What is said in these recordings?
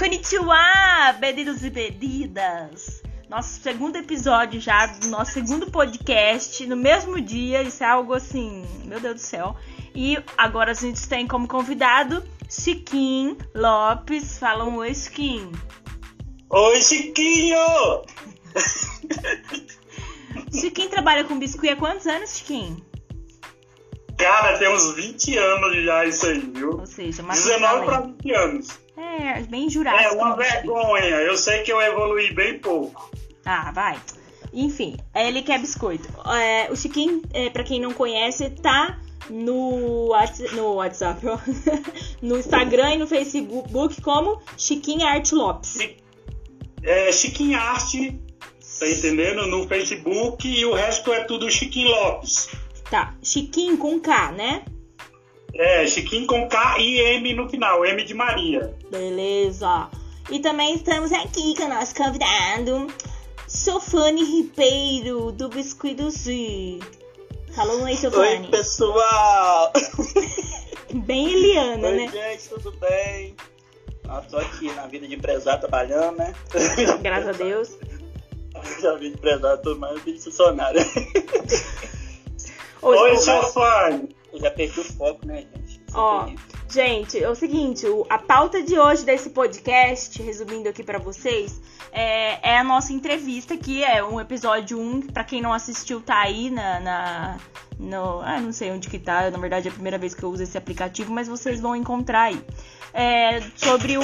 Konnichiwa, bebidos e bebidas. Nosso segundo episódio já, do nosso segundo podcast, no mesmo dia, isso é algo assim, meu Deus do céu. E agora a gente tem como convidado Chiquinho Lopes. Fala um oi, Chiquinho. Oi, Chiquinho! Chiquinho trabalha com biscuit há quantos anos, Chiquinho? Cara, tem uns 20 anos já isso aí, viu? Ou seja, uma 19 para 20 anos. É, bem jurássico. É uma biscuit. vergonha. Eu sei que eu evoluí bem pouco. Ah, vai. Enfim, ele quer biscoito. É, o Chiquinho, é, pra quem não conhece, tá no, Whats- no WhatsApp, ó. no Instagram e no Facebook como Chiquinho Arte Lopes. É, Chiquinho Arte, tá entendendo? No Facebook e o resto é tudo Chiquinho Lopes. Tá, Chiquinho com K, né? É, Chiquinho com K e M no final, M de Maria. Beleza. E também estamos aqui com o nosso convidado, Sofane Ribeiro, do Biscuit do Z. Falou aí, Oi, Sofane. pessoal! Bem Eliana, Oi, né? gente, tudo bem? Eu tô aqui na vida de empresário trabalhando, né? Graças a Deus. Já vi de empresário, tô mais funcionário. Oi, fã. Eu já perdi o foco, né, gente? Ó, terrível. gente, é o seguinte, a pauta de hoje desse podcast, resumindo aqui pra vocês, é, é a nossa entrevista, que é um episódio 1, pra quem não assistiu, tá aí na... na no, ah, não sei onde que tá, na verdade é a primeira vez que eu uso esse aplicativo, mas vocês vão encontrar aí. É, sobre o,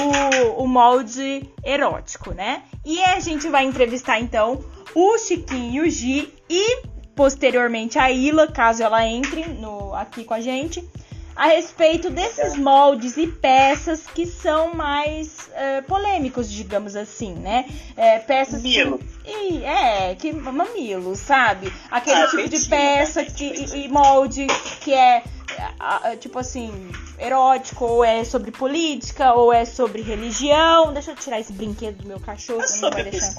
o molde erótico, né? E a gente vai entrevistar então o Chiquinho e o Gi e posteriormente a Ila, caso ela entre no, aqui com a gente, a respeito desses moldes e peças que são mais é, polêmicos, digamos assim, né? É, peças que- Mamilo. e, é, que mamilo, sabe? Aquele Ah, tipo de peça né? que, e, e molde que é, tipo assim, erótico, ou é sobre política, ou é sobre religião. Deixa eu tirar esse brinquedo do meu cachorro, É que não vai sobre deixar.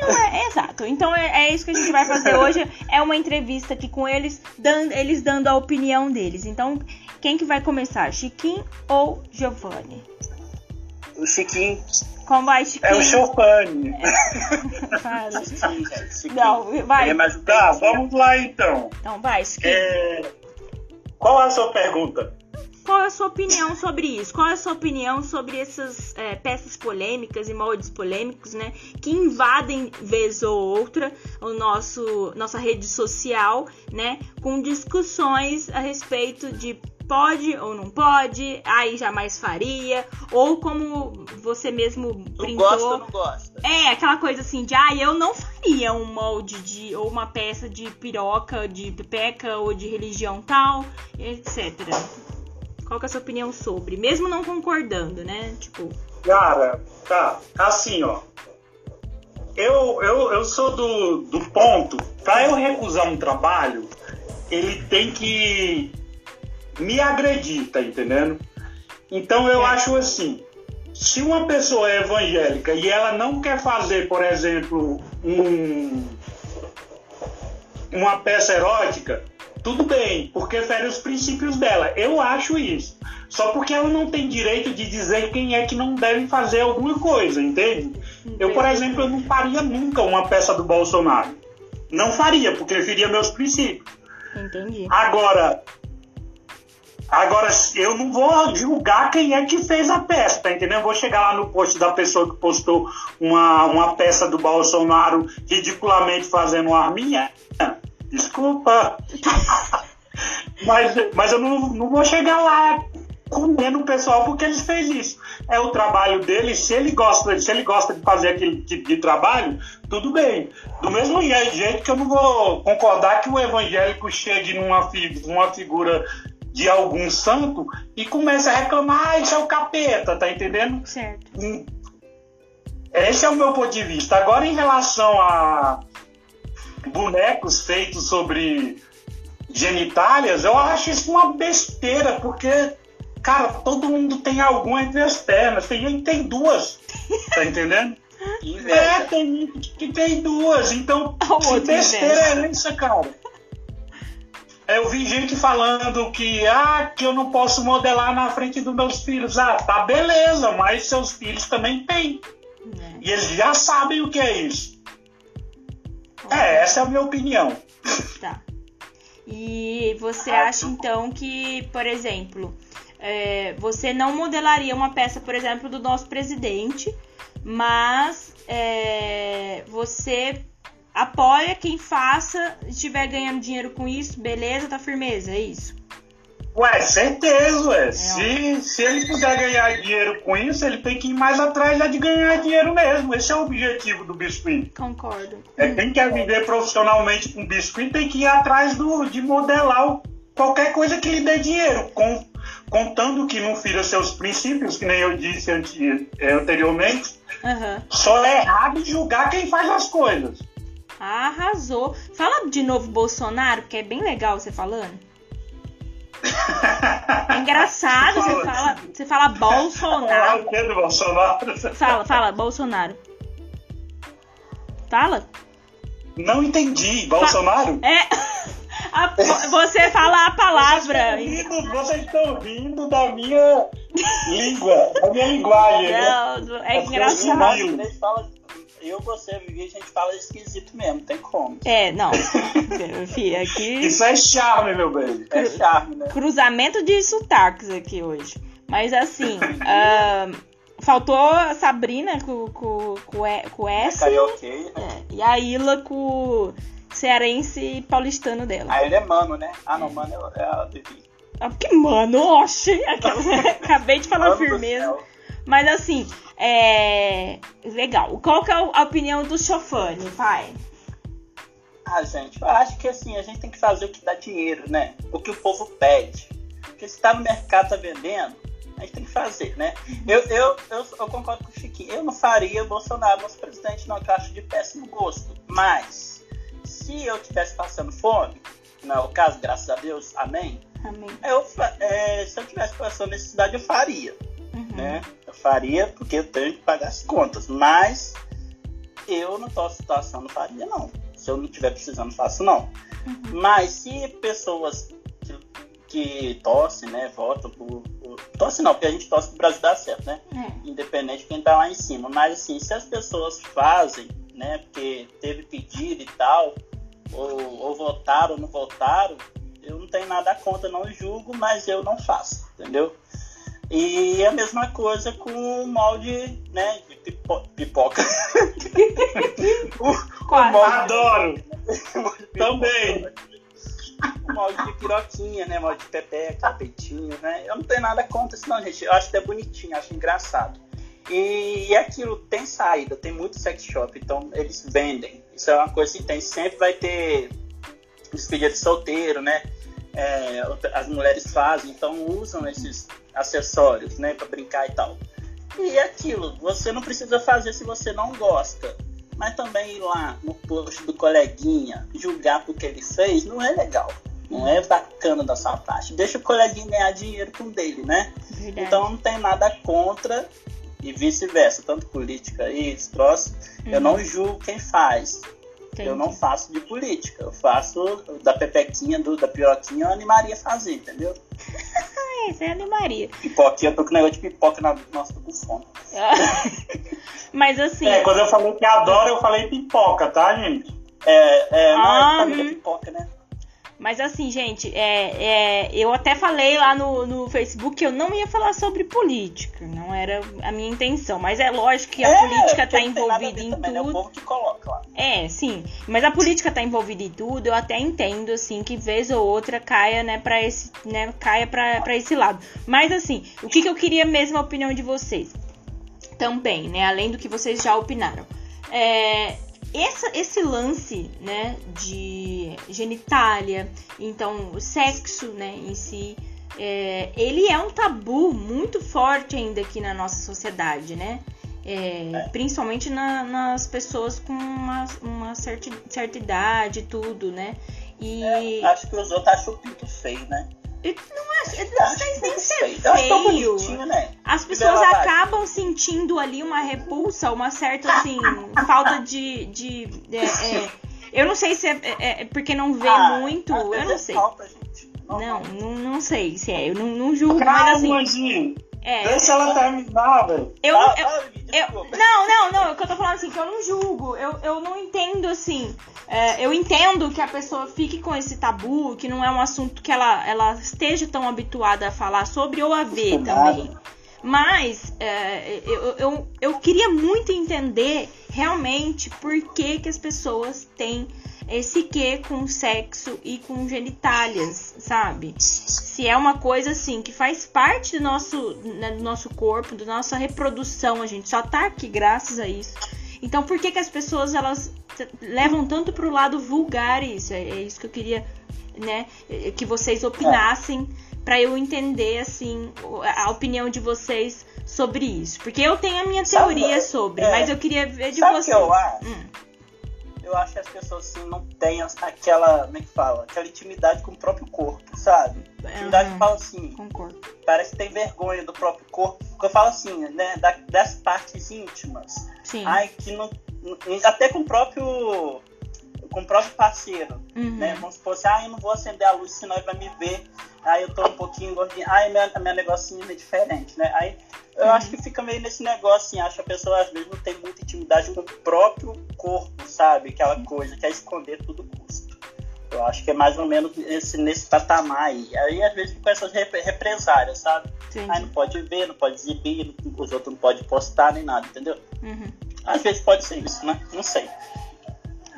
Não, é, é exato. Então é, é isso que a gente vai fazer hoje. É uma entrevista aqui com eles, dando, eles dando a opinião deles. Então, quem que vai começar? Chiquinho ou Giovanni? O Chiquinho. Como vai, Chiquinho? É o gente. Chiquinho. Não, vai. É mais Tá, vamos lá então. Então vai, Chiquinho. É, Qual a sua pergunta? Qual é a sua opinião sobre isso? Qual é a sua opinião sobre essas é, peças polêmicas e moldes polêmicos, né? Que invadem vez ou outra o nosso nossa rede social, né? Com discussões a respeito de pode ou não pode, aí jamais faria, ou como você mesmo Não brincou. gosta ou não gosta? É, aquela coisa assim de, ah, eu não faria um molde de, ou uma peça de piroca, de pepeca ou de religião tal, etc. Qual que é a sua opinião sobre? Mesmo não concordando, né? Tipo, Cara, tá, assim, ó. Eu, eu, eu sou do, do ponto, pra eu recusar um trabalho, ele tem que me agredir, tá entendendo? Então eu É. acho assim, se uma pessoa é evangélica e ela não quer fazer, por exemplo, um, uma peça erótica, tudo bem, porque fere os princípios dela. Eu acho isso. Só porque ela não tem direito de dizer quem é que não deve fazer alguma coisa, entende? Eu, por exemplo, eu não faria nunca uma peça do Bolsonaro. Não faria, porque feria meus princípios. entendi. Agora, agora eu não vou julgar quem é que fez a peça, tá entendendo? Eu vou chegar lá no post da pessoa que postou uma, uma peça do Bolsonaro ridiculamente fazendo uma arminha. Desculpa. mas, mas eu não, não vou chegar lá comendo o pessoal porque eles fez isso. É o trabalho dele, se ele gosta, se ele gosta de fazer aquele tipo de trabalho, tudo bem. Do mesmo jeito que eu não vou concordar que o evangélico chegue numa, numa figura de algum santo e comece a reclamar, ah, isso é o capeta, tá entendendo? Certo. Hum. Esse é o meu ponto de vista. Agora, em relação a bonecos feitos sobre genitálias, eu acho isso uma besteira, porque, cara, todo mundo tem alguma entre as pernas. Tem gente que tem duas, tá entendendo? É, tem gente que tem duas. Então, que besteira é essa, cara? Eu vi gente falando que, ah, que eu não posso modelar na frente dos meus filhos. Ah, tá beleza, mas seus filhos também têm. É. E eles já sabem o que é isso. É, essa é a minha opinião. Tá. E você acha então que, por exemplo, é, você não modelaria uma peça, por exemplo, do nosso presidente, mas é, você apoia quem faça, estiver ganhando dinheiro com isso, beleza, tá firmeza, é isso. Ué, certeza, ué. Se, se ele puder ganhar dinheiro com isso, ele tem que ir mais atrás de ganhar dinheiro mesmo. Esse é o objetivo do biscuit. Concordo. É, quem quer viver profissionalmente com biscuit tem que ir atrás do, de modelar qualquer coisa que lhe dê dinheiro, com, contando que não fira seus princípios, que nem eu disse eh, anteriormente. Aham. Só é errado julgar quem faz as coisas. Arrasou. Fala de novo Bolsonaro, porque é bem legal você falando. É engraçado, você Fala. fala, você fala Bolsonaro. Pedro Bolsonaro. Fala, fala, Bolsonaro. Fala. Não entendi. Bolsonaro? É. a- você fala a palavra. Vocês estão rindo, vocês estão rindo da minha língua, da minha linguagem. né? Não, é É engraçado. Fala, eu, você, Vivi, a gente fala esquisito mesmo, não tem como. É, não. Fih, aqui. Isso é charme, meu bem. É charme, né? cruzamento de sotaques aqui hoje. Mas assim, ah, faltou a Sabrina com, com, com, E- com S Carioquei. é, e a Ila com o cearense paulistano dela. Aí ele é mano, né? Ah, não, mano é a Vivi. Ah, porque, mano, oxe, acabei de falar Mano do firmeza. Mas assim, é. Legal. Qual que é a opinião do Chofane, pai? Ah, gente, eu acho que assim, a gente tem que fazer o que dá dinheiro, né? O que o povo pede. Porque se tá no mercado, tá vendendo, a gente tem que fazer, né? Eu, eu, eu, eu concordo com o Chiquinho. Eu não faria Bolsonaro nosso presidente, não, que eu acho de péssimo gosto. Mas, se eu estivesse passando fome, não é o caso, graças a Deus, amém. Amém. Eu, é, se eu tivesse passando necessidade, eu faria Uhum. Né? Eu faria porque eu tenho que pagar as contas, mas eu não em situação, não faria não. Se eu não estiver precisando, faço não. Mas se pessoas que, que torcem, né, votam por, por... Torcem não, porque a gente torce pro Brasil dar certo, né? É. Independente de quem tá lá em cima. Mas assim, se as pessoas fazem, né, porque teve pedido e tal, ou, ou votaram ou não votaram, eu não tenho nada contra, não julgo, mas eu não faço, entendeu? E a mesma coisa com o molde, né, de pipo- pipoca. o, o molde Adoro. Também. O molde de piroquinha, né, molde de pepeca, peitinho, né. Eu não tenho nada contra isso não, gente. Eu acho até bonitinho, acho engraçado. E, e aquilo tem saída, tem muito sex shop, então eles vendem. Isso é uma coisa que tem, sempre vai ter despedida de solteiro, né? É, as mulheres fazem, então usam esses acessórios, né, para brincar e tal. E é aquilo, você não precisa fazer se você não gosta. Mas também ir lá no post do coleguinha, julgar porque ele fez, não é legal. Não é bacana da sua parte. Deixa o coleguinha ganhar dinheiro com dele, né? Verdade. Então não tem nada contra e vice-versa. Tanto política esse troço, eu Uhum. não julgo quem faz. Eu não Entendi. faço de política. Eu faço da pepequinha, do, da piroquinha, eu animaria a fazer, entendeu? É, você animaria. Pipoquinha, eu tô com negócio de pipoca na. Nossa, tô com fome. Mas assim. É, quando eu falei que adoro, eu falei pipoca, tá, gente? É, é, não Ah, é família hum. pipoca, né? Mas assim, gente, é, é, eu até falei lá no, no Facebook que eu não ia falar sobre política. Não era a minha intenção. Mas é lógico que a É, política tá envolvida em também, né? É o tudo. povo que coloca lá. É, sim. Mas a política tá envolvida em tudo, eu até entendo, assim, que vez ou outra caia, né, pra esse, né, caia pra, pra esse lado. Mas assim, o que, que eu queria mesmo a opinião de vocês? Também, né, além do que vocês já opinaram. É, essa, esse lance, né, de genitália, então, o sexo, né, em si, é, ele é um tabu muito forte ainda aqui na nossa sociedade, né? É, Principalmente na- nas pessoas com uma, uma certa, certa idade e tudo, né? E Acho que os outros acham o pinto feio, né? Não, acho, eu não sei Acho nem ser feio. Né? As pessoas acabam sentindo ali uma repulsa, uma certa, assim, falta de. de é, é, eu não sei se é, é- é porque não vê Ah, muito, eu não é sei. Falta, gente. Não, não, não sei se é. Eu não, não julgo, Calma, mas assim. Anjinho. É, Deixa ela terminar, velho. eu, eu, eu- não, não, não, é o que eu tô falando assim, que eu não julgo, eu, eu não entendo assim, é, eu entendo que a pessoa fique com esse tabu, que não é um assunto que ela, ela esteja tão habituada a falar sobre ou a ver também. Mas é, eu, eu, eu queria muito entender realmente por que, que as pessoas têm esse quê com sexo e com genitálias, sabe? Se é uma coisa assim que faz parte do nosso, né, do nosso corpo, da nossa reprodução, a gente só tá aqui graças a isso. Então por que, que as pessoas elas levam tanto pro lado vulgar isso? É, é isso que eu queria, né, eh, que vocês opinassem pra eu entender assim o- a opinião de vocês sobre isso, porque eu tenho a minha Sabe, teoria sobre, é, mas eu queria ver de Sabe o que vocês. eu acho? Hum. Eu acho que as pessoas assim não têm aquela, como é que fala? Aquela intimidade com o próprio corpo, sabe? Intimidade que fala assim, Concordo. parece que tem vergonha do próprio corpo. Porque eu falo assim, né? da- das partes íntimas. Sim. Ai, que não. Até com o próprio. Com o próprio parceiro. Uhum. Né? Como se fosse, ah, eu não vou acender a luz, senão ele vai me ver. Aí eu tô um pouquinho gordinho. Ai, minha, minha negocinho é diferente, né? Aí eu Uhum. acho que fica meio nesse negócio, assim, acho que a pessoa às vezes não tem muita intimidade com o próprio corpo, sabe? Aquela coisa, quer esconder tudo. Eu acho que é mais ou menos nesse, nesse patamar aí. Aí às vezes com essas rep- represárias, sabe? Entendi. Aí não pode ver, não pode exibir, os outros não podem postar nem nada, entendeu? Uhum. Às vezes pode ser isso, né? Não sei.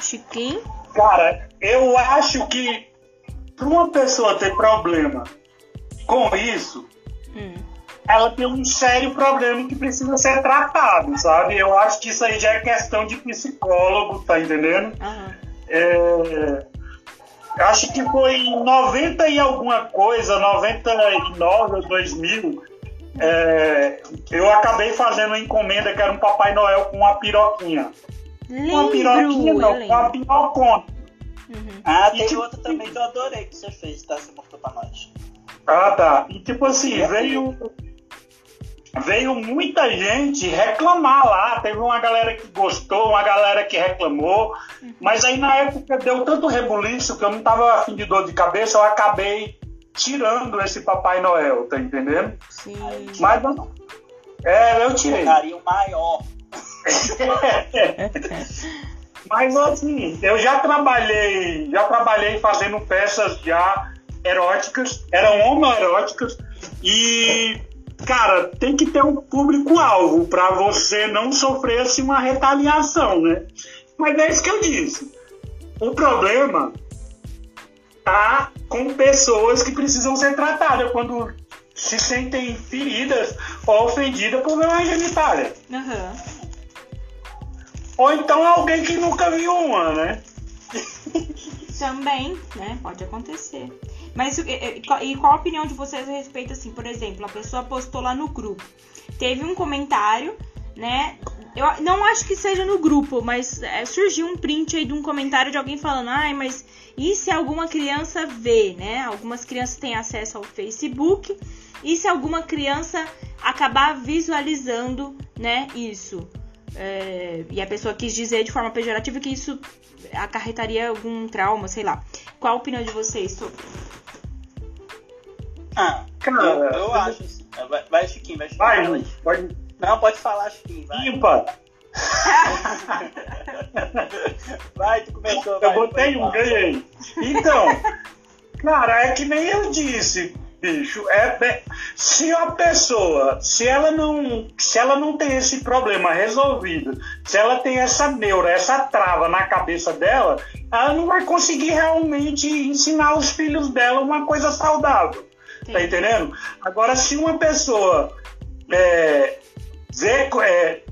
Chiquinho? Cara, eu acho que para uma pessoa ter problema com isso, Hum. ela tem um sério problema que precisa ser tratado, sabe? Eu acho que isso aí já é questão de psicólogo, tá entendendo? Aham. É, acho que foi em 90 e alguma coisa, 99 ou 2000, é, eu acabei fazendo uma encomenda que era um Papai Noel com uma piroquinha. Uma piroquinha Lembro, não, uma lembro. pirocona. Uhum. Ah, E tem tipo- outra também que eu adorei que você fez, tá? Você mostrou pra nós. Ah, tá. E tipo assim, veio. Veio muita gente reclamar lá. Teve uma galera que gostou, uma galera que reclamou. Mas aí na época deu tanto rebuliço que eu não tava afim de dor de cabeça, eu acabei tirando esse Papai Noel, tá entendendo? Sim. Mas eu- é, eu tirei. Um carinho maior. Mas assim, eu já trabalhei, já trabalhei fazendo peças já eróticas, eram homoeróticas e cara, tem que ter um público-alvo para você não sofrer assim uma retaliação, né? Mas é isso que eu disse. O problema tá com pessoas que precisam ser tratadas quando se sentem feridas ou ofendidas por uma genitália. Aham. Ou então alguém que nunca viu uma, né? Também, né? Pode acontecer. Mas e, e- e qual a opinião de vocês a respeito, assim, por exemplo, a pessoa postou lá no grupo. Teve um comentário, né? Eu não acho que seja no grupo, mas é, surgiu um print aí de um comentário de alguém falando, ai, mas e se alguma criança vê, né? Algumas crianças têm acesso ao Facebook. E se alguma criança acabar visualizando, né, isso? É, e a pessoa quis dizer de forma pejorativa que isso acarretaria algum trauma, sei lá. Qual a opinião de vocês sobre? Ah, Cara, eu, eu acho assim. Vai, vai, Chiquinho, vai, Chiquinho. Vai, fala aí. Lu, pode. Não, pode falar, Chiquinho. Vai, Impa. vai tu começou. vai, Eu botei depois um, ganhei. Então, cara, é que nem eu disse, bicho. É, é- se a pessoa, se ela não, se ela não tem esse problema resolvido, se ela tem essa neura, essa trava na cabeça dela, ela não vai conseguir realmente ensinar os filhos dela uma coisa saudável. Tá entendendo? Agora, se uma pessoa é, vê, é,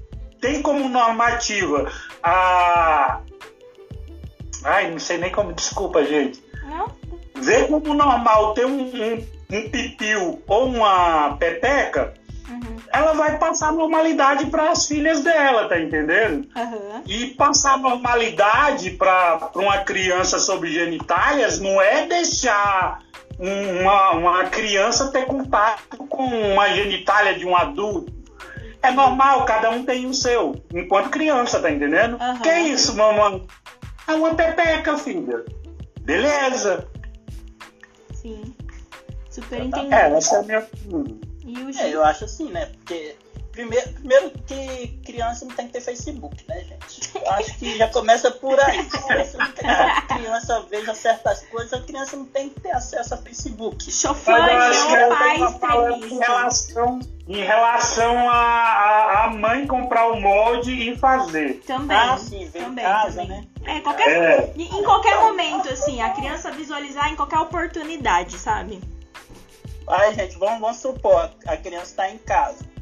tem como normativa a. Ai, não sei nem como. Desculpa, gente. Não? Vê como normal ter um, um, um pipiu ou uma peteca, Uhum. ela vai passar normalidade para as filhas dela, tá entendendo? Aham. E passar normalidade para uma criança sobre genitálias não é deixar um- uma, uma criança ter contato com uma genitália de um adulto. É normal, cada um tem o seu, enquanto criança, tá entendendo? Aham. Que isso, mamãe? É uma pepeca, filha. Beleza. Sim. Super entendi. É, essa é a minha. E o É, eu acho assim, né? Porque primeiro, primeiro que criança não tem que ter Facebook, né, gente? Eu acho que já começa por aí. Não que a criança veja certas coisas, a criança não tem que ter acesso a Facebook. Pai tava falando em relação, em relação a, a, a mãe comprar o molde e fazer. Também. Ah, sim, vem em também, casa, também. né? É, qualquer, É. em qualquer momento, assim, a criança visualizar em qualquer oportunidade, sabe? Aí, gente, vamos, vamos supor, a criança tá em casa.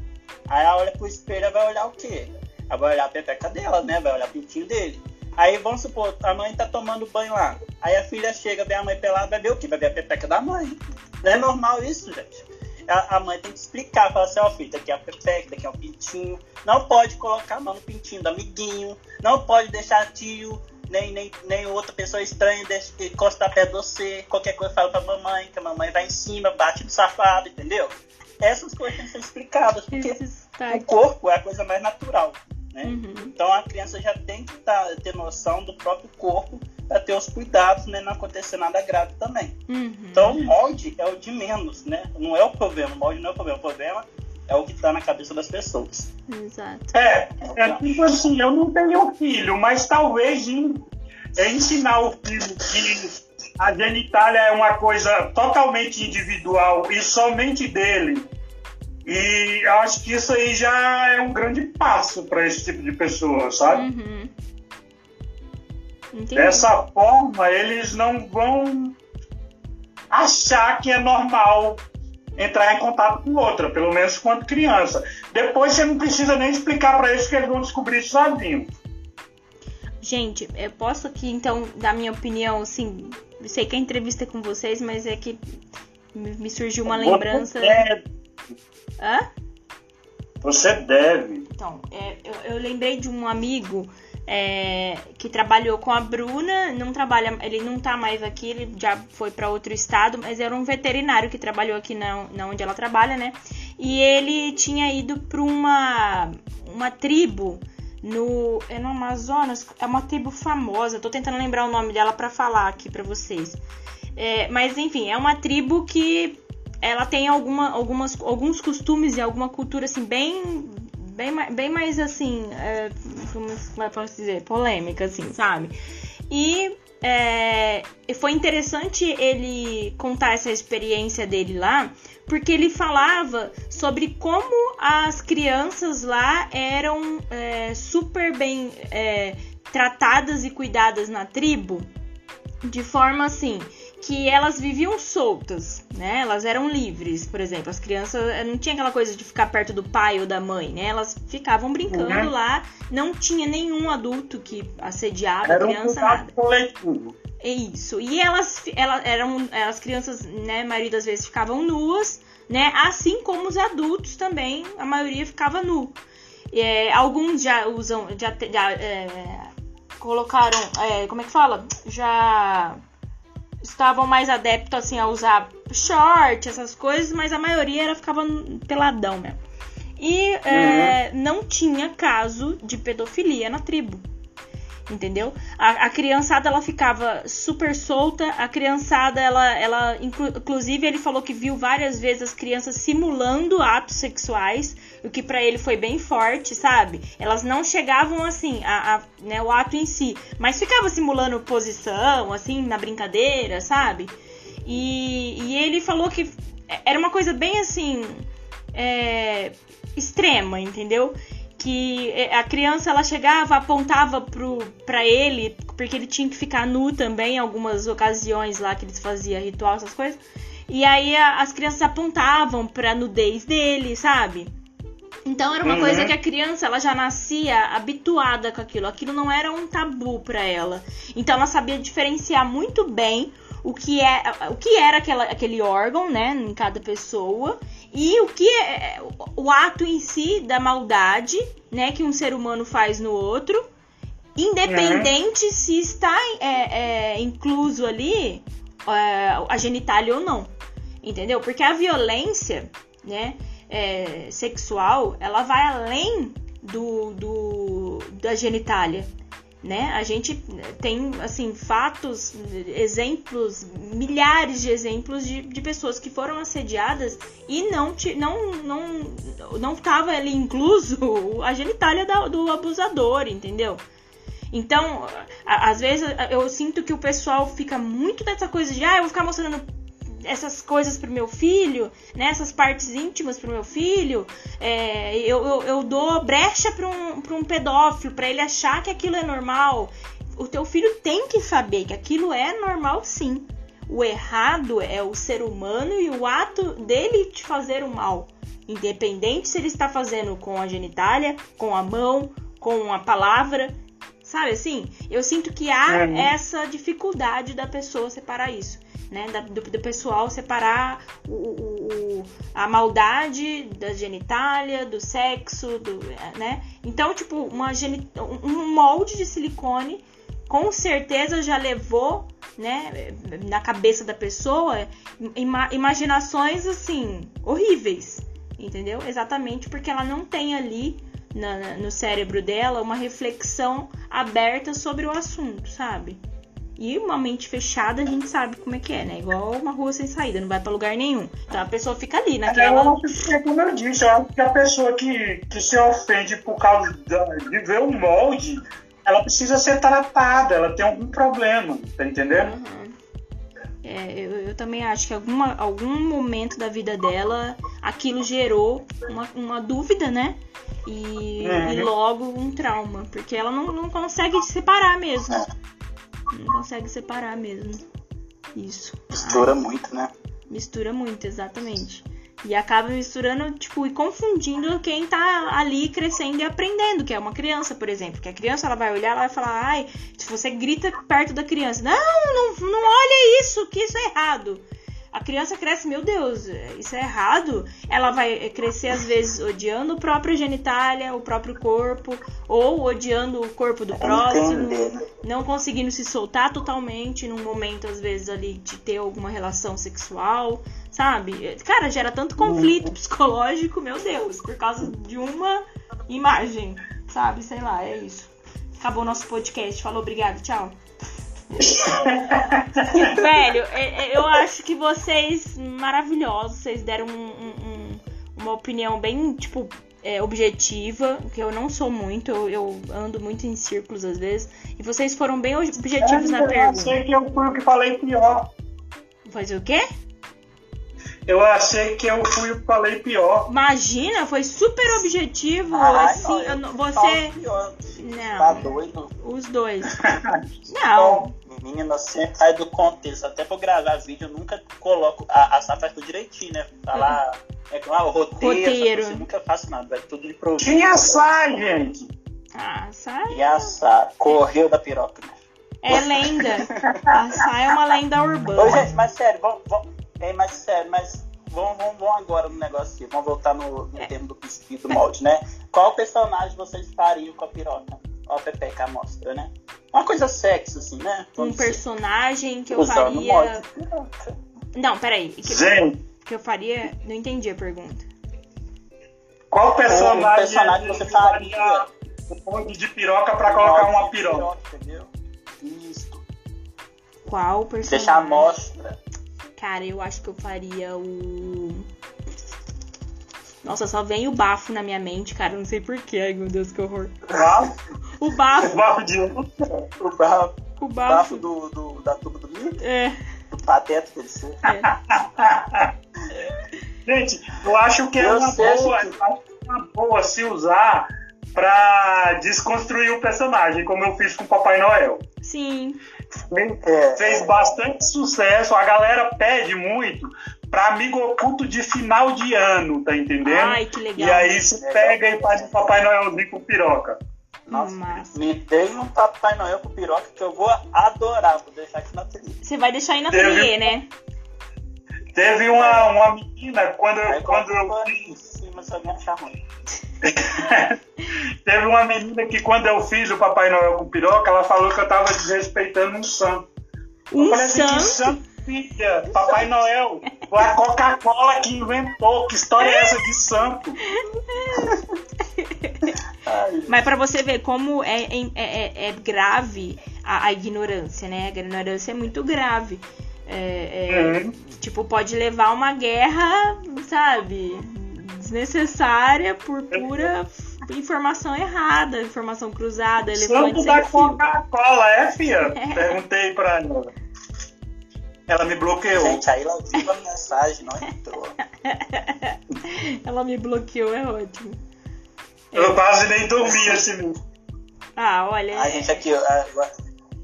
Aí ela olha pro espelho vai olhar o quê? Ela vai olhar a pepeca dela, né? Vai olhar o pintinho dele. Aí vamos supor, a mãe tá tomando banho lá. Aí a filha chega, vê a mãe pelada, vai ver o quê? Vai ver a pepeca da mãe. Não é normal isso, gente. A, mãe tem que explicar, falar assim, ó filho, daqui é a pepeca, daqui é o pintinho. Não pode colocar a mão no pintinho do amiguinho. Não pode deixar tio, nem, nem, nem outra pessoa estranha deixa- encostar perto de você. Qualquer coisa fala pra mamãe, que a mamãe vai em cima, bate no safado, entendeu? Essas coisas têm que ser explicadas, porque o corpo é a coisa mais natural, né? Uhum. Então a criança já tem que tá, ter noção do próprio corpo para ter os cuidados, né? Não acontecer nada grave também. Uhum. Então o molde é o de menos, né? Não é o problema, o molde não é o problema. O problema é o que está na cabeça das pessoas. Exato. É, é tipo assim, eu não tenho filho, mas talvez em- é ensinar o filho que a genitália é uma coisa totalmente individual e somente dele. E eu acho que isso aí já é um grande passo para esse tipo de pessoa, sabe? Uhum. Entendi. Dessa forma, eles não vão achar que é normal entrar em contato com outra, pelo menos quando criança. Depois você não precisa nem explicar para eles que eles vão descobrir isso sozinhos. Gente, eu posso aqui então dar minha opinião, assim, eu sei que a entrevista é com vocês, mas é que me surgiu uma lembrança. Você deve. Hã? Você deve. Então, é, eu, eu lembrei de um amigo é, que trabalhou com a Bruna, não trabalha, ele não tá mais aqui, ele já foi para outro estado, mas era um veterinário que trabalhou aqui na, na onde ela trabalha, né? E ele tinha ido para uma uma tribo no é no Amazonas, é uma tribo famosa. Tô tentando lembrar o nome dela para falar aqui para vocês. É, mas enfim, é uma tribo que ela tem alguma, algumas, alguns costumes e alguma cultura assim bem bem, bem mais assim, é, como é posso dizer, polêmica assim, sabe? E é, foi interessante ele contar essa experiência dele lá, porque ele falava sobre como as crianças lá eram é, super bem é, tratadas e cuidadas na tribo, de forma assim que elas viviam soltas, né? Elas eram livres, por exemplo. As crianças eh, não tinha aquela coisa de ficar perto do pai ou da mãe, né? Elas ficavam brincando Uhum. lá, não tinha nenhum adulto que assediava a Era um criança, nada. cuidado coletivo. É isso. E elas, elas eram as crianças, né, a maioria das vezes ficavam nuas, né? Assim como os adultos também, a maioria ficava nu. É, alguns já usam, já, já, é, colocaram, é, como é que fala? Já estavam mais adeptos assim a usar short, essas coisas, mas a maioria era ficava peladão mesmo. E é, não tinha caso de pedofilia na tribo entendeu? A, a criançada ela ficava super solta, a criançada ela, ela inclu- inclusive ele falou que viu várias vezes as crianças simulando atos sexuais, o que pra ele foi bem forte, sabe? Elas não chegavam assim, a, a- né, o ato em si, mas ficava simulando posição, assim, na brincadeira, sabe? E, e ele falou que era uma coisa bem assim, é, extrema, entendeu? Que a criança ela chegava, apontava pro, pra ele, porque ele tinha que ficar nu também em algumas ocasiões lá que eles faziam ritual, essas coisas. E aí a- as crianças apontavam pra nudez dele, sabe? Então era uma Uhum. coisa que a criança ela já nascia habituada com aquilo. Aquilo não era um tabu pra ela. Então ela sabia diferenciar muito bem o que é o que era aquela, aquele órgão, né, em cada pessoa e o que é o ato em si da maldade, né, que um ser humano faz no outro, independente se está é, é, incluso ali é, a genitália ou não, entendeu? Porque a violência, né, é, sexual, ela vai além do, do da genitália, né? A gente tem, assim, fatos, exemplos, milhares de exemplos de, de pessoas que foram assediadas e não não não não ali incluso a genitália da, do abusador, entendeu? Então, às vezes eu sinto que o pessoal fica muito dessa coisa de, ah, eu vou ficar mostrando essas coisas pro meu filho, né, essas partes íntimas pro meu filho, é, eu, eu, eu, dou brecha pra um, pra um pedófilo, para ele achar que aquilo é normal. O teu filho tem que saber que aquilo é normal sim. O errado é o ser humano e o ato dele te fazer o mal. Independente se ele está fazendo com a genitália, com a mão, com a palavra, sabe assim? Eu sinto que há é. essa dificuldade da pessoa separar isso né, do, do pessoal separar o, o, a maldade da genitália, do sexo, do, né? Então, tipo, uma um molde de silicone com certeza já levou, né, na cabeça da pessoa ima imaginações assim horríveis, entendeu? Exatamente porque ela não tem ali no cérebro dela uma reflexão aberta sobre o assunto, sabe? E uma mente fechada a gente sabe como é que é, né? Igual uma rua sem saída, não vai para lugar nenhum. Então a pessoa fica ali naquela. É como eu disse, eu acho que a pessoa que, que se ofende por causa de ver o molde, ela precisa ser tratada, ela tem algum problema, tá entendendo? Uhum. É, eu, eu, também acho que alguma, algum momento da vida dela aquilo gerou uma, uma dúvida, né? E, uhum. e logo um trauma, porque ela não, não consegue se separar mesmo. Não consegue separar mesmo. Isso. Mistura Ai, muito, né? Mistura muito, exatamente. E acaba misturando, tipo, e confundindo quem tá ali crescendo e aprendendo, que é uma criança, por exemplo. Que a criança ela vai olhar, ela vai falar, ai, se você grita perto da criança, não, não, não olha isso, que isso é errado a criança cresce, meu Deus, isso é errado. Ela vai crescer, às vezes, odiando o próprio genitália, o próprio corpo, ou odiando o corpo do próximo, não conseguindo se soltar totalmente num momento, às vezes, ali de ter alguma relação sexual, sabe? Cara, gera tanto conflito psicológico, meu Deus, por causa de uma imagem, sabe? Sei lá, é isso. Acabou o nosso podcast. Falou, obrigado, tchau. Velho, é, é, eu acho que vocês maravilhosos, vocês deram um, um, uma opinião bem, tipo, é, objetiva, que eu não sou muito, eu, eu, ando muito em círculos às vezes, e vocês foram bem objetivos é, na pergunta. Eu achei que eu fui o que falei pior. Faz o quê? Eu achei que eu fui o que falei pior. Imagina, foi super objetivo. Ai, assim, eu, você. Não. Tá doido? Os dois. Não. Menina, sempre sai do contexto. Até pra eu gravar vídeo, eu nunca coloco. A, a safra direitinho, né? Tá lá. É lá o roteiro. roteiro. Eu nunca faço nada, vai tudo improviso. Quem assar, gente? Ah, sai. E assar. Correu da piroca, né? É lenda. Assar é uma lenda urbana. Ô, gente, mas sério, vamos. vamos é, mas sério, mas vamos, vamos, vamos agora no negócio aqui. Vamos voltar no, no é. termo do do molde, né? Qual personagem vocês fariam com a piroca? Ó, a Pepeca mostra, né? Uma coisa sexy, assim, né? Vamos um personagem que eu faria. Não, peraí. Que, Gente. que eu faria. Não entendi a pergunta. Qual personagem, um personagem você faria o ponto de piroca pra colocar uma piroca? entendeu? Isso. Qual personagem? Deixar a mostra. Cara, eu acho que eu faria o. Nossa, só vem o bafo na minha mente, cara. Não sei porquê. Ai, meu Deus, que horror. O bafo. O bafo de. O bafo. O bafo do, do, da tuba do milho? É. Do pateta dele ser. É. Gente, eu acho que é uma boa, que... uma boa se usar pra desconstruir o personagem, como eu fiz com o Papai Noel. Sim. É. Fez bastante sucesso, a galera pede muito pra amigo oculto de final de ano, tá entendendo? Ai, que legal. E aí você pega e faz o Papai Noelzinho com piroca. Nossa, me dei um Papai Noel com piroca que eu vou adorar, vou deixar aqui na trilha. Você vai deixar aí na trilha, né? Teve uma, uma menina, quando, eu, quando eu. Em cima, se alguém achar ruim. Teve uma menina que quando eu fiz o Papai Noel com piroca, ela falou que eu tava desrespeitando um santo. Um eu falei assim, santo? que santo, filha? Papai Noel, foi a Coca-Cola que inventou. Que história é essa de santo? Mas pra você ver como é, é, é- é grave a, a ignorância, né? A ignorância é muito grave. É, é, Uhum. Tipo, pode levar a uma guerra, sabe? Desnecessária por pura informação errada, informação cruzada, Santo da. Coca-Cola, é, filha? Perguntei pra ela. Ela me bloqueou. Gente, aí ela viu a mensagem, não entrou. Ela me bloqueou, é ótimo. Eu quase nem dormi esse mês. Ah, olha. A gente aqui,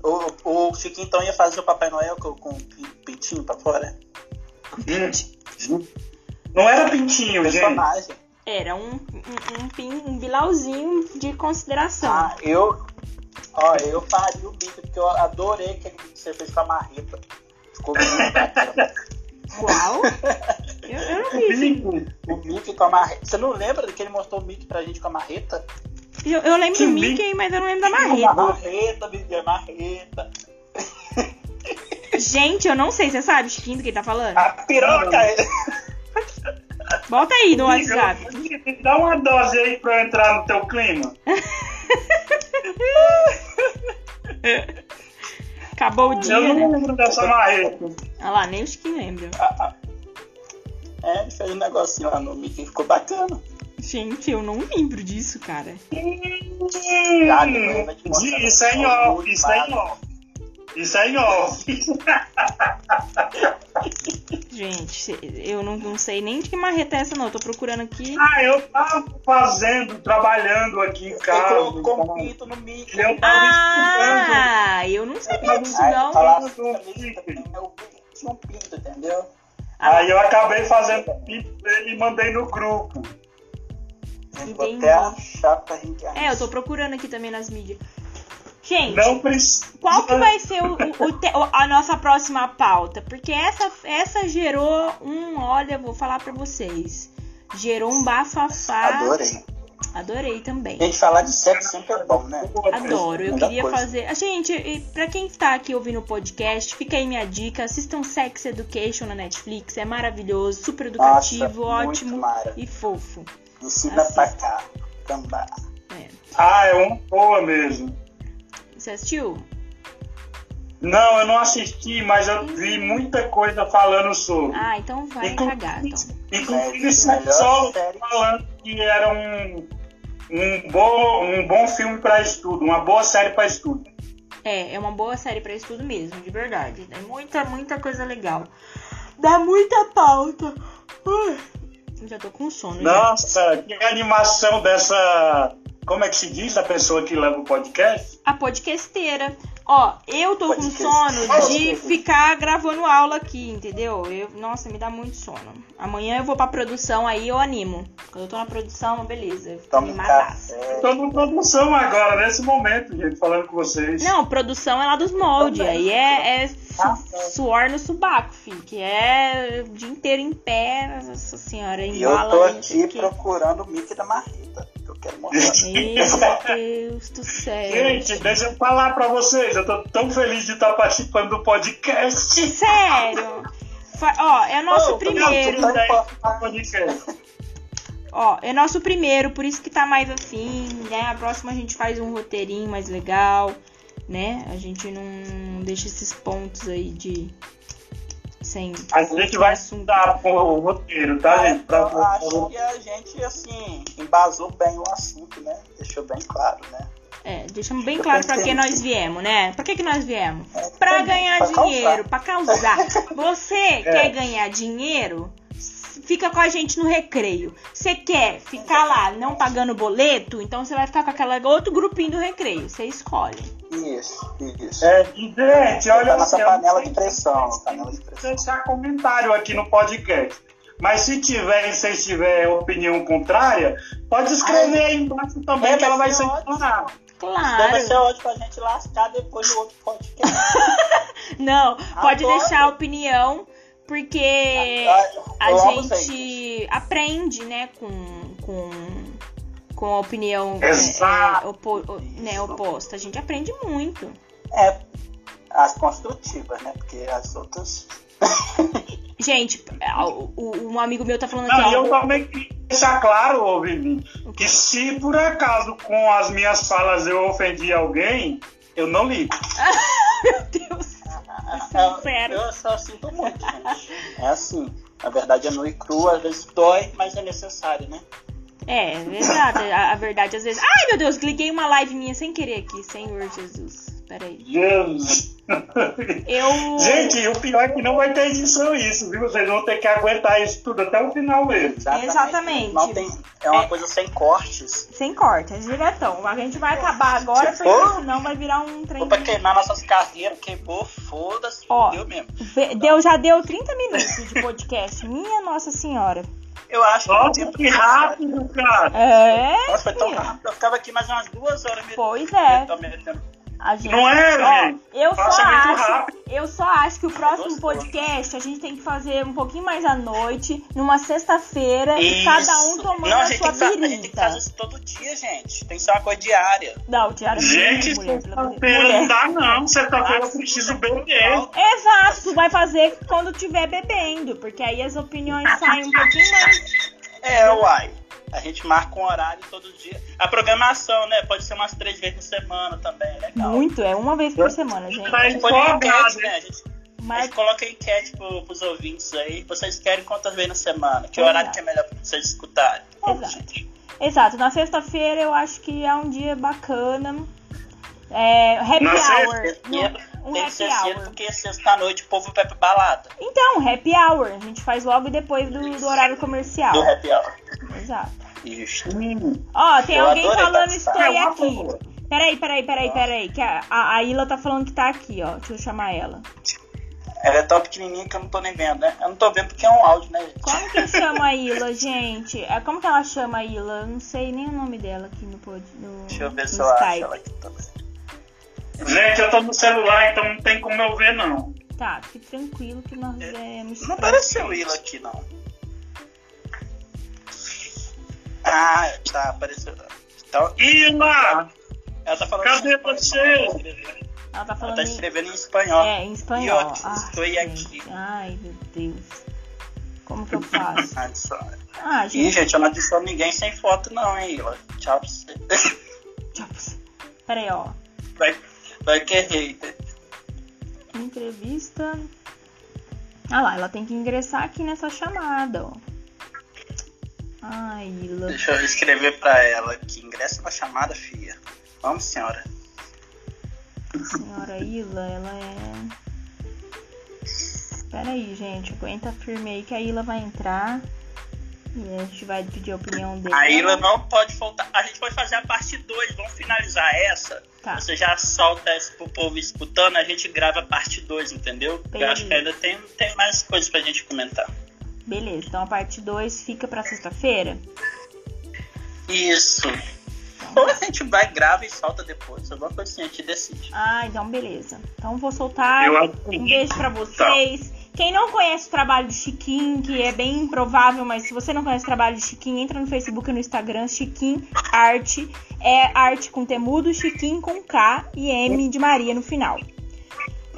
o, o Chiquinho então ia fazer o Papai Noel com, com pintinho pra fora. Hum. Não era pintinho, gente. Personagem. Era um, um, um, pin- um bilauzinho de consideração. Ah, eu. Ó, eu faria o bico, porque eu adorei aquele que você fez com a marreta. Qual? Eu, eu não vi. O Mickey com a marreta. Você não lembra que ele mostrou o Mickey pra gente com a marreta? Eu, eu lembro Que do Mickey? Mickey, mas eu não lembro da A marreta. marreta, Mickey, a marreta. Gente, eu não sei, você sabe, Chiquinho, do que ele tá falando? A piroca! Bota aí no WhatsApp. Dá uma dose aí pra eu entrar no teu clima. Acabou o dia, Eu não né? lembro dessa marreta. Olha lá, nem o Chiquinho lembra. É, ele fez um negocinho lá no Mickey, ficou bacana. Gente, eu não lembro disso, cara. Ah, te mostrar. Isso é em off, isso é em off. Isso é em off. Gente, eu não, não sei nem de que marreta é essa, não. Eu tô procurando aqui. Ah, eu tava fazendo, trabalhando aqui em casa. colocou um pinto no Mickey. Eu tava Ah, eu não sabia disso, Aí não. estudando. assim, "Amigo, também é o Mickey tinha um pinto, entendeu? Aí eu acabei fazendo o pinto dele e mandei no grupo. Eu Vou Entendi. até achar pra gente É, eu tô procurando aqui também nas mídias. Gente, qual que vai ser o, o- o te- a nossa próxima pauta? Porque essa, essa gerou um, olha, vou falar pra vocês. Gerou um bafafá. Adorei. Adorei também. Gente, falar de sexo sempre é bom, né? Adoro, eu queria coisa. fazer. Gente, e pra quem tá aqui ouvindo o podcast, fica aí minha dica: assistam Sex Education na Netflix, é maravilhoso, super educativo, Nossa, muito ótimo mara. e fofo. Ensina Assista. pra cá. Gambá. É. Ah, é uma boa mesmo. Você assistiu? Não, eu não assisti, mas eu vi muita coisa falando sobre. Ah, então vai Inclusive- cagar, então. Inclusive, É, sexólogo melhor série. falando que era um, um, bom, um bom filme para estudo, uma boa série para estudo. É, é uma boa série pra estudo mesmo, de verdade. É muita, muita coisa legal. Dá muita pauta. Ui, já tô com sono. já. Nossa, que animação dessa. Como é que se diz a pessoa que leva o podcast? A podcasteira. Ó, eu tô com Podcast. sono de ficar gravando aula aqui, entendeu? Eu, nossa, me dá muito sono. Amanhã eu vou pra produção, aí eu animo. Quando eu tô na produção, beleza. Toma animadaça. café. Estou na produção agora, nesse momento, gente, falando com vocês. Não, produção é lá dos moldes. Aí é, é Ah, é. suor no subaco, filho. Que é o dia inteiro em pé. Nossa senhora, E eu embala tô aqui procurando o Mickey da Marrita. Eu quero. Meu Deus do céu. Gente, deixa eu falar pra vocês, eu tô tão feliz de estar participando do podcast. Sério. Fa- Ó, é nosso Ô, primeiro. Não, importa. podcast. Ó, é nosso primeiro, por isso que tá mais assim, né? A próxima a gente faz um roteirinho mais legal, né? A gente não deixa esses pontos aí de. Sem. A gente vai estudar com o roteiro, tá, gente? Pra- Eu acho que a gente, assim, embasou bem o assunto, né? Deixou bem claro, né? É, deixamos bem claro pra que nós viemos, né? Pra que, que nós viemos? É, Pra também, ganhar pra dinheiro, pra causar. Você quer ganhar dinheiro? Fica com a gente no recreio. Você quer ficar lá não pagando boleto? Então você vai ficar com aquele outro grupinho do recreio. Você escolhe. Isso, isso. É, gente, olha Tá nossa panela de pressão, panela de pressão. deixar comentário aqui no podcast. Mas se tiver, se vocês tiverem opinião contrária, pode escrever aí embaixo também É, que ela vai vai ser explanada. Claro. Vai ser ótimo pra gente lascar depois do outro podcast. Não, pode Adoro. deixar a opinião, porque a Eu amo gente aprende, né, com, com, com a opinião é, é, opo- né, oposta. A gente aprende muito. É, as construtivas, né? Porque as outras. Gente, um amigo meu tá falando Não, aqui, eu ó. também queria deixar claro, ô Vivi, que se por acaso com as minhas falas eu ofendi alguém, eu não ligo. Meu Deus. Eu, eu só sinto muito, gente. É assim. Na verdade é nu e cru, às vezes dói, mas é necessário, né? É, é verdade. A, a verdade às vezes. Ai, meu Deus, liguei uma live minha sem querer aqui, Senhor Jesus. Peraí. Jesus. Eu. Gente, o pior é que não vai ter edição isso, viu? Vocês vão ter que aguentar isso tudo até o final mesmo. Exatamente. Não tem, é uma É. coisa sem cortes. Sem corte, é diretão. A gente vai acabar agora, Se porque for- senão vai virar um trem. Ou pra queimar nossas carreiras, queimou, foda-se, Ó. deu mesmo. Deu, já deu 30 minutos de podcast. Minha Nossa Senhora. Eu acho que Nossa, que rápido, cara. É. Nossa, foi tão rápido. Eu ficava aqui mais umas duas horas mesmo. Pois é. Eu tô metendo- A gente, Não é, Ó, gente? eu só Passa muito acho, rápido. eu só acho que o próximo podcast a gente tem que fazer um pouquinho mais à noite, numa sexta-feira, e cada um tomando Não, a a sua fa- a gente tem que birita. fazer isso todo dia, gente. Tem que ser uma coisa diária. Não, diário Gente, sexta-feira não dá não. Sexta-feira eu preciso beber. Exato, tu vai fazer quando tiver bebendo, porque aí as opiniões saem um pouquinho mais. É, uai. A gente marca um horário todo dia. A programação, né? Pode ser umas três vezes por semana também, é legal. Muito, é uma vez por semana, gente. A gente põe empolgado, enquete, né? A gente, a Mas gente coloca enquete pro, pros ouvintes aí. Vocês querem quantas vezes na semana? Que Exato. horário que é melhor pra vocês escutarem? Exato. Exato, na sexta-feira eu acho que é um dia bacana. É, happy Na hour. Sexta-feira Um tem que happy ser cedo, hour. porque sexta-noite o povo vai pra balada. Então, happy hour. A gente faz logo depois do, do horário comercial. Do happy hour. Exato. Isso. Ó, tem Eu alguém falando estou uma aqui. Peraí, peraí, peraí, peraí. Que a, a, a Ila tá falando que tá aqui, ó. Deixa eu chamar ela. Ela é tão pequenininha que eu não tô nem vendo, né? Eu não tô vendo porque é um áudio, né, gente? Como que chama a Ila, gente? É, Como que ela chama a Ila? Eu não sei nem o nome dela aqui no, pod, no, Deixa eu ver se eu acho ela aqui também. Gente, eu tô no celular, então não tem como eu ver, não. Tá, fique tranquilo que nós vemos. Não apareceu Willa aqui, não. Ah, tá, apareceu. Então, Ilma! ela tá falando Cadê você? ela tá escrevendo. Ela tá falando escrevendo em espanhol. É, em espanhol. E eu Ai, estou gente. aqui. Ai, meu Deus. Como que eu faço? Adiciona. Ah, Ih, gente. gente, eu não adiciono ninguém sem foto, não, hein, Willa. Tchau pra você. Tchau. Peraí, ó. Vai, vai que é hater. Entrevista. Ah lá, ela tem que ingressar aqui nessa chamada, ó. Ai, Ila. Deixa eu escrever pra ela aqui. Ingressa na chamada, filha. Vamos, senhora. Senhora Ila, ela é. Pera aí, gente. Aguenta firme aí que a Ila vai entrar. E a gente vai pedir a opinião dela. A Ila não pode faltar. A gente pode fazer a parte 2. Vamos finalizar essa. Tá. Você já solta essa pro povo escutando, a gente grava a parte 2, entendeu? Eu acho que ainda tem, tem mais coisas pra gente comentar. Beleza, então a parte 2 fica pra sexta-feira. Isso. Ou a gente vai, grava e solta depois. Alguma coisa assim, a gente decide. Ah, então beleza. Então vou soltar. Eu acho que- Um beijo pra vocês. Quem não conhece o trabalho do Chiquinho, que é bem improvável, mas se você não conhece o trabalho do Chiquinho, entra no Facebook e no Instagram, Chiquinho Arte. É arte com temudo, Chiquinho com K e M de Maria no final.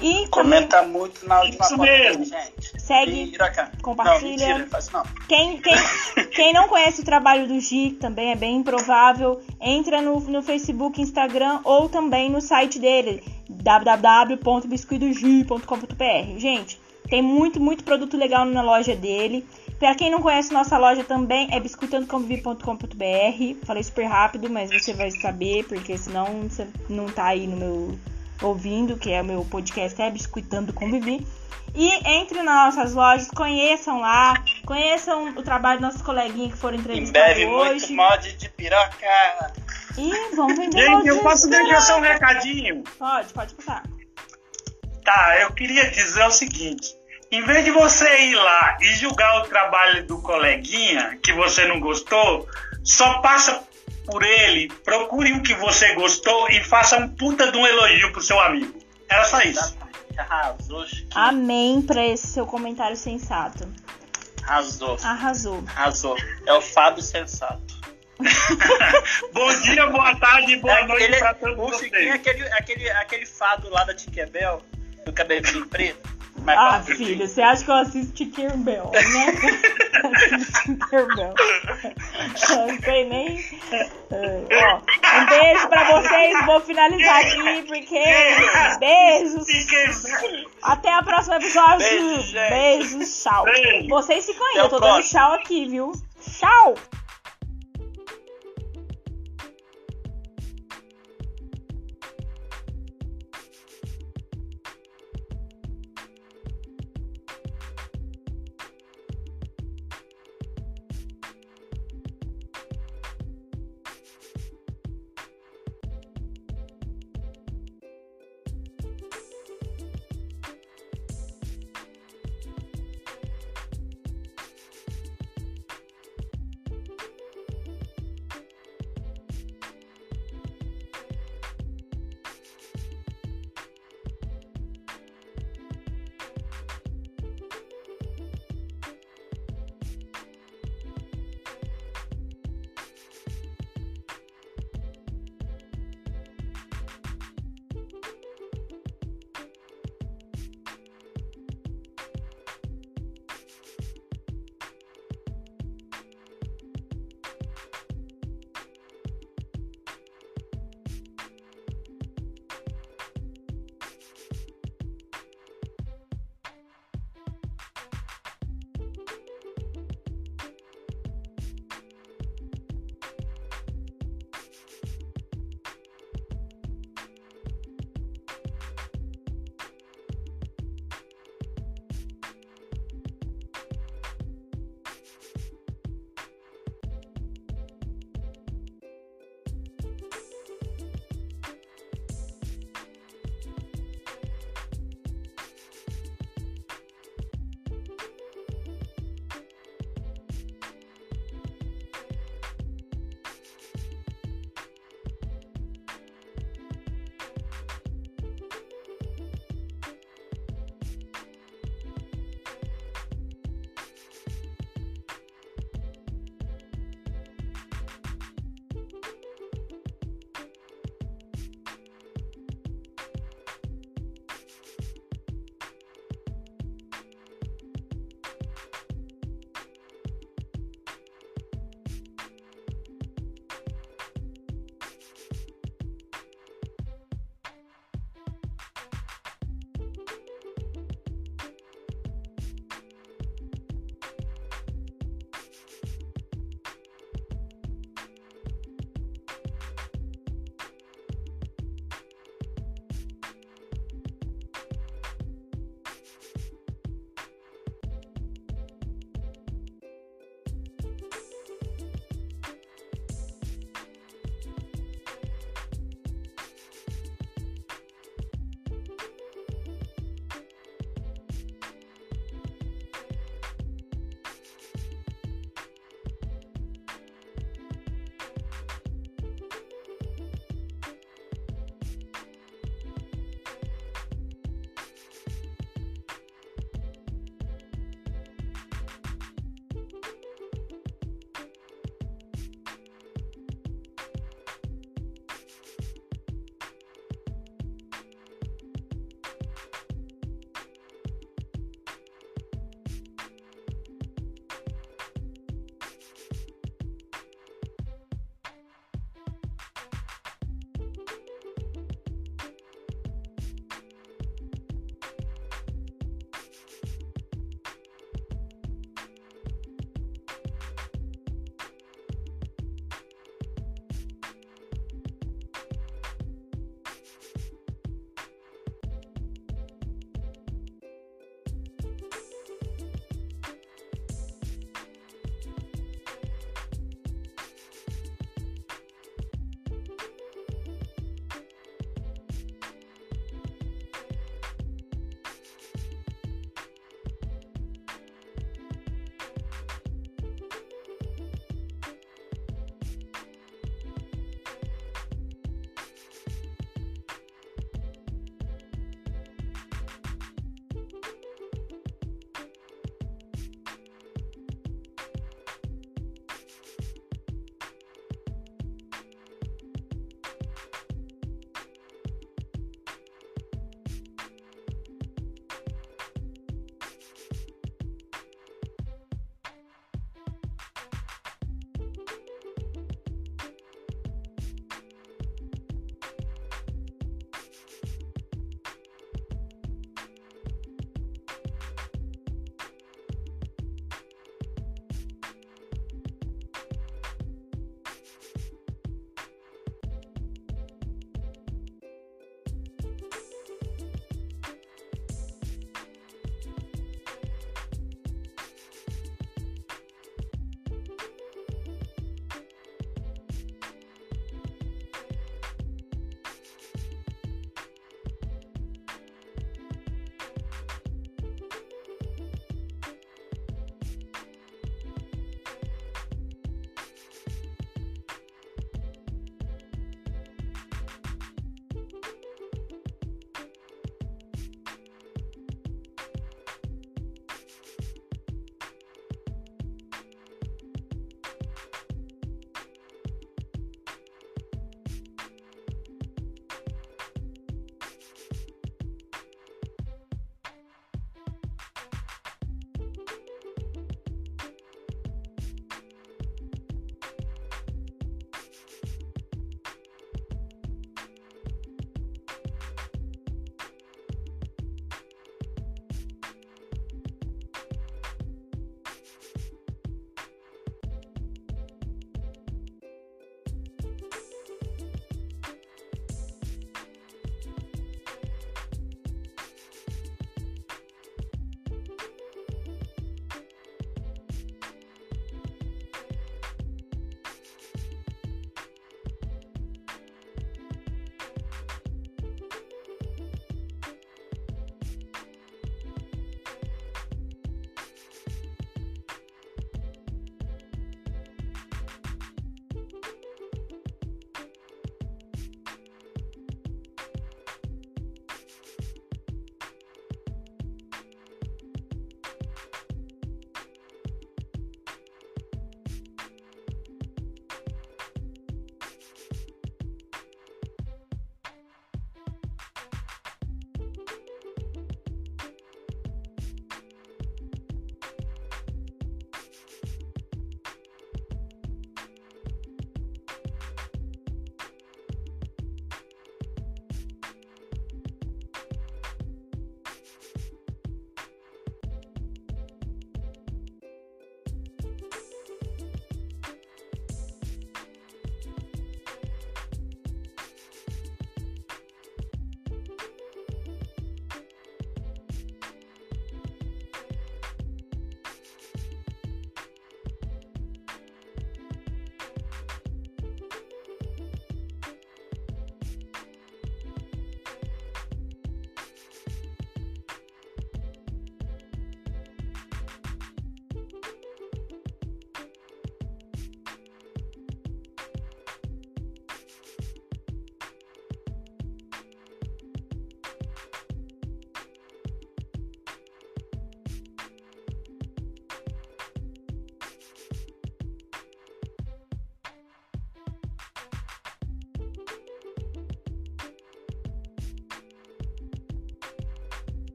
E também, Comenta muito na última Isso foto mesmo. gente. Segue, compartilha. Não, mentira, não quem, quem, quem não conhece o trabalho do Gi, que também é bem improvável, entra no, no Facebook, Instagram ou também no site dele, www.biscuitogi.com.br. Gente, tem muito, muito produto legal na loja dele. Pra quem não conhece nossa loja também, é biscuitandoconvivi.com.br. Falei super rápido, mas você vai saber, porque senão você não tá aí no meu ouvindo, que é o meu podcast, é Biscuitando Convivi. E entre nas nossas lojas, conheçam lá, conheçam o trabalho dos nossos coleguinhas que foram entrevistados breve, muito hoje. mod de piroca. E vamos vender Gente, eu posso de deixar só um recadinho? Pode, pode passar. Tá, eu queria dizer o seguinte. Em vez de você ir lá e julgar o trabalho do coleguinha que você não gostou, só passa por ele, procure o que você gostou e faça um puta de um elogio pro seu amigo. Era só isso. Arrasou, Chiquinho. Amém pra esse seu comentário sensato. Arrasou. Arrasou. Arrasou. É o Fábio Sensato. Bom dia, boa tarde, boa É, noite ele- pra todos o Chiquinho é aquele, aquele, aquele fado lá da Tiquebel, do cabelinho preto. Ah, filho, você acha que eu assisto Tinkerbell, né? assisto Tinkerbell. Não sei nem. Uh, ó, um beijo pra vocês, vou finalizar aqui, porque. Beijos! Até o próximo episódio! Beijo, Beijos, tchau! Vocês se conhecem, eu tô dando tchau aqui, viu? Tchau!